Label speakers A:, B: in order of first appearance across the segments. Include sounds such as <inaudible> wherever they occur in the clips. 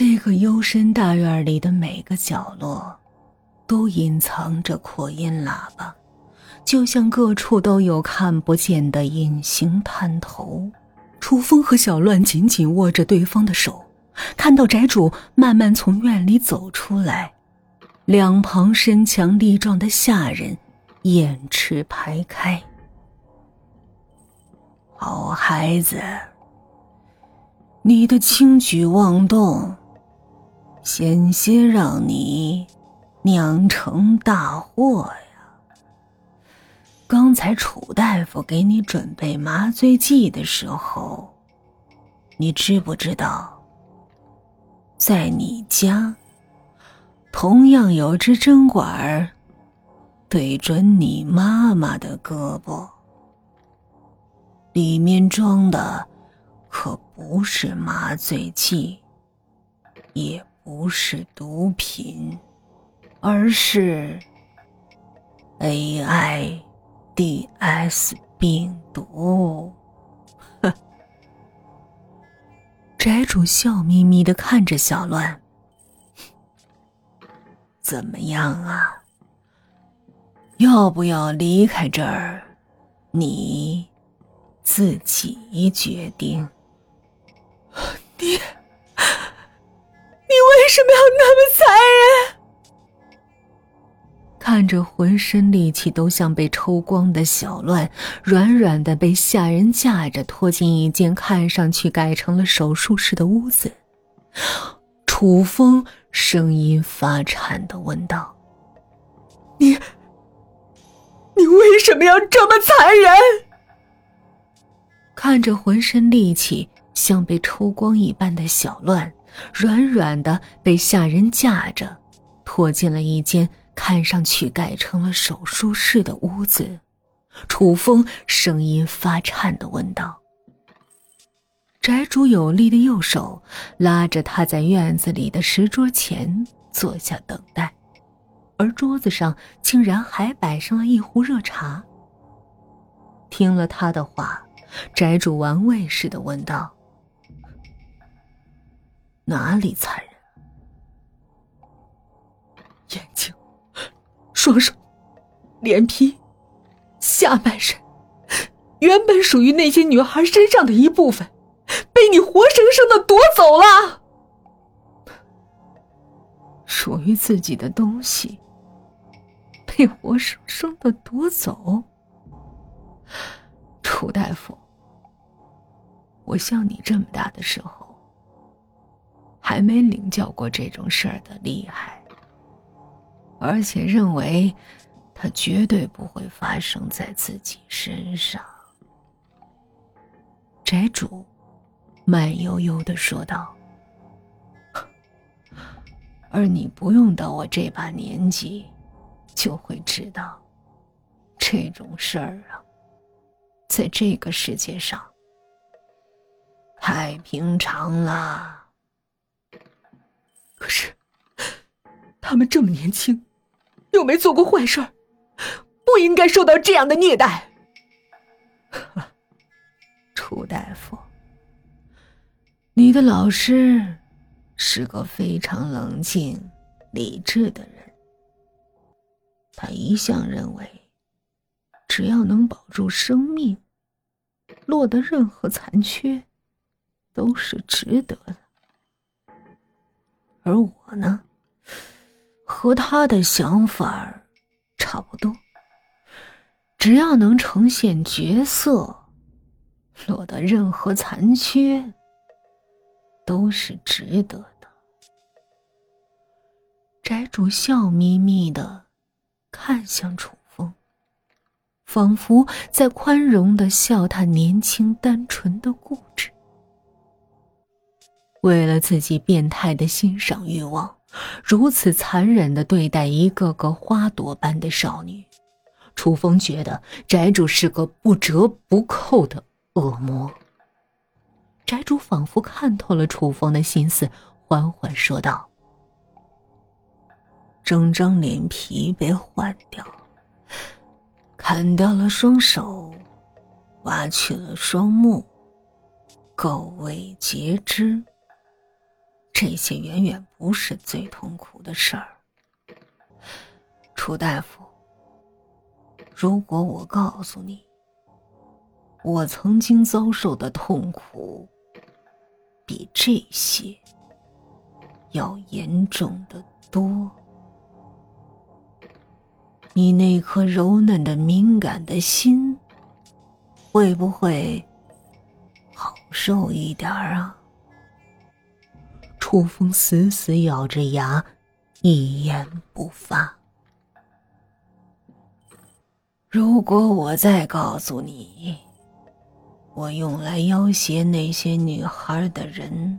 A: 这个幽深大院里的每个角落，都隐藏着扩音喇叭，就像各处都有看不见的隐形探头。楚风和小乱紧紧握着对方的手，看到宅主慢慢从院里走出来，两旁身强力壮的下人眼翅排开。好孩子，你的轻举妄动。险些让你酿成大祸呀！刚才楚大夫给你准备麻醉剂的时候，你知不知道，在你家同样有支针管对准你妈妈的胳膊，里面装的可不是麻醉剂，也。不是毒品，而是 AIDS 病毒。呵，<laughs> 宅主笑眯眯的看着小乱，怎么样啊？要不要离开这儿？你自己决定。
B: 爹。<laughs> 为什么要那么残忍？
A: 看着浑身力气都像被抽光的小乱，软软的被下人架着拖进一间看上去改成了手术室的屋子，楚风声音发颤的问道：“
B: 你，你为什么要这么残忍？”
A: 看着浑身力气像被抽光一般的小乱。软软的被下人架着，拖进了一间看上去改成了手术室的屋子。楚风声音发颤的问道：“宅主有力的右手拉着他在院子里的石桌前坐下等待，而桌子上竟然还摆上了一壶热茶。”听了他的话，宅主玩味似的问道。哪里残忍？
B: 眼睛、双手、脸皮、下半身，原本属于那些女孩身上的一部分，被你活生生的夺走了。
A: 属于自己的东西，被活生生的夺走。楚大夫，我像你这么大的时候。还没领教过这种事儿的厉害，而且认为他绝对不会发生在自己身上。宅主慢悠悠的说道：“ <laughs> 而你不用到我这把年纪，就会知道，这种事儿啊，在这个世界上太平常了。”
B: 可是，他们这么年轻，又没做过坏事不应该受到这样的虐待。<laughs>
A: 楚大夫，你的老师是个非常冷静、理智的人。他一向认为，只要能保住生命，落得任何残缺，都是值得的。而我呢，和他的想法差不多。只要能呈现角色，落得任何残缺，都是值得的。宅主笑眯眯的看向楚风，仿佛在宽容的笑他年轻单纯的固执。为了自己变态的欣赏欲望，如此残忍的对待一个个花朵般的少女，楚风觉得宅主是个不折不扣的恶魔。宅主仿佛看透了楚风的心思，缓缓说道：“整张脸皮被换掉，砍掉了双手，挖去了双目，狗尾截肢。”这些远远不是最痛苦的事儿。楚大夫，如果我告诉你，我曾经遭受的痛苦比这些要严重的多，你那颗柔嫩的、敏感的心会不会好受一点啊？楚风死死咬着牙，一言不发。如果我再告诉你，我用来要挟那些女孩的人，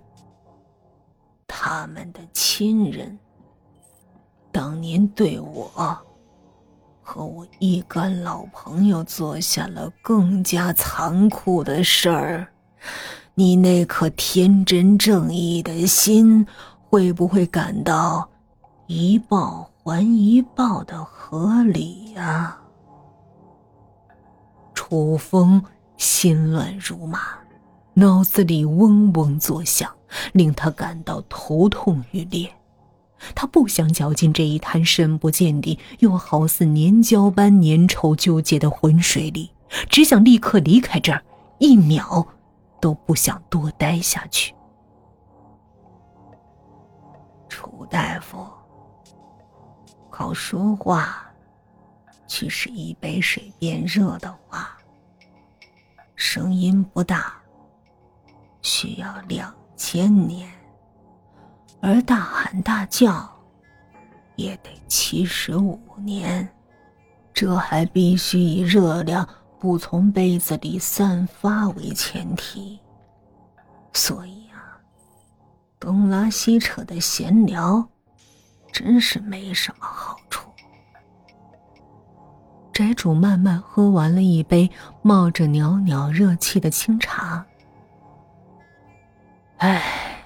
A: 他们的亲人，当年对我和我一干老朋友做下了更加残酷的事儿。你那颗天真正义的心，会不会感到一报还一报的合理呀？楚风心乱如麻，脑子里嗡嗡作响，令他感到头痛欲裂。他不想搅进这一滩深不见底又好似粘胶般粘稠纠结的浑水里，只想立刻离开这儿，一秒。都不想多待下去。楚大夫，靠说话去使一杯水变热的话，声音不大，需要两千年；而大喊大叫，也得七十五年。这还必须以热量。不从杯子里散发为前提，所以啊，东拉西扯的闲聊，真是没什么好处。宅主慢慢喝完了一杯冒着袅袅热气的清茶，哎，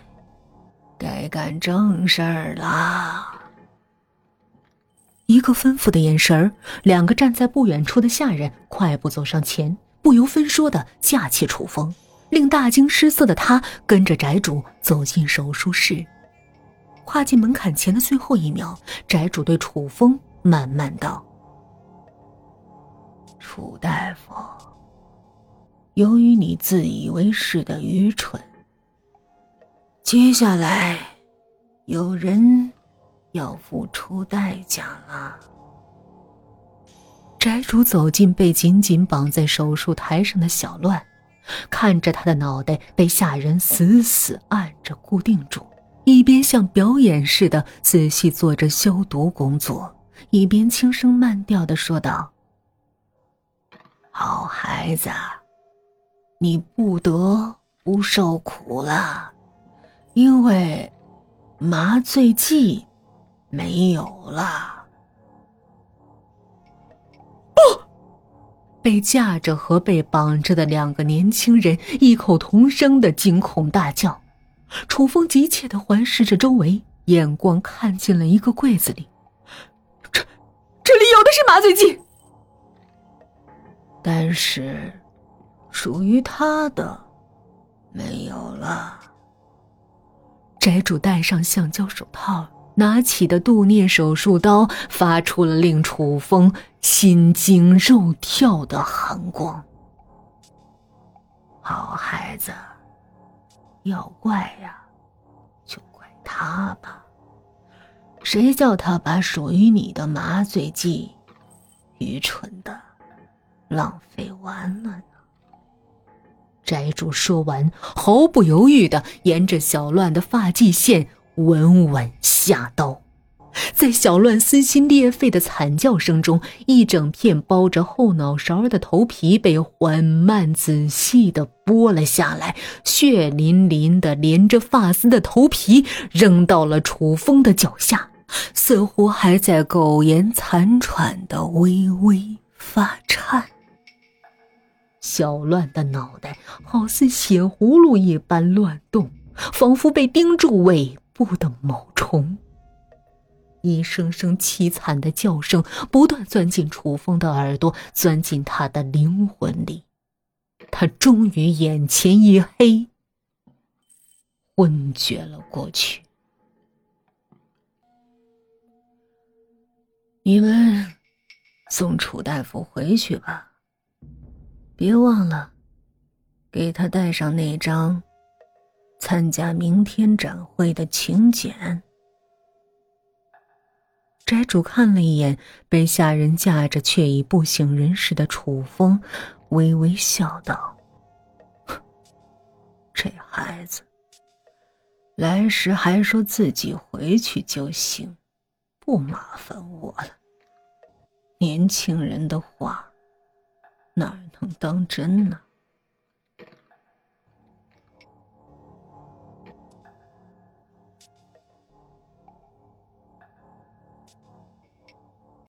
A: 该干正事儿了。一个吩咐的眼神，两个站在不远处的下人快步走上前，不由分说的架起楚风，令大惊失色的他跟着宅主走进手术室。跨进门槛前的最后一秒，宅主对楚风慢慢道：“楚大夫，由于你自以为是的愚蠢，接下来有人。”要付出代价了。宅主走进被紧紧绑在手术台上的小乱，看着他的脑袋被下人死死按着固定住，一边像表演似的仔细做着消毒工作，一边轻声慢调的说道：“好孩子，你不得不受苦了，因为麻醉剂。”没有了！
B: 不，
A: 被架着和被绑着的两个年轻人异口同声的惊恐大叫。楚风急切的环视着周围，眼光看进了一个柜子里，
B: 这这里有的是麻醉剂，
A: 但是属于他的没有了。宅主戴上橡胶手套。拿起的杜聂手术刀发出了令楚风心惊肉跳的寒光。好孩子，要怪呀，就怪他吧。谁叫他把属于你的麻醉剂，愚蠢的浪费完了呢？宅主说完，毫不犹豫的沿着小乱的发际线。稳稳下刀，在小乱撕心裂肺的惨叫声中，一整片包着后脑勺的头皮被缓慢仔细的剥了下来，血淋淋的连着发丝的头皮扔到了楚风的脚下，似乎还在苟延残喘的微微发颤。小乱的脑袋好似血葫芦一般乱动，仿佛被钉住尾。不等毛虫一声声凄惨的叫声不断钻进楚风的耳朵钻进他的灵魂里。他终于眼前一黑昏厥了过去。你们送楚大夫回去吧别忘了给他带上那张参加明天展会的请柬。宅主看了一眼被下人架着却已不省人事的楚风，微微笑道：“这孩子。”来时还说自己回去就行，不麻烦我了。年轻人的话哪能当真呢？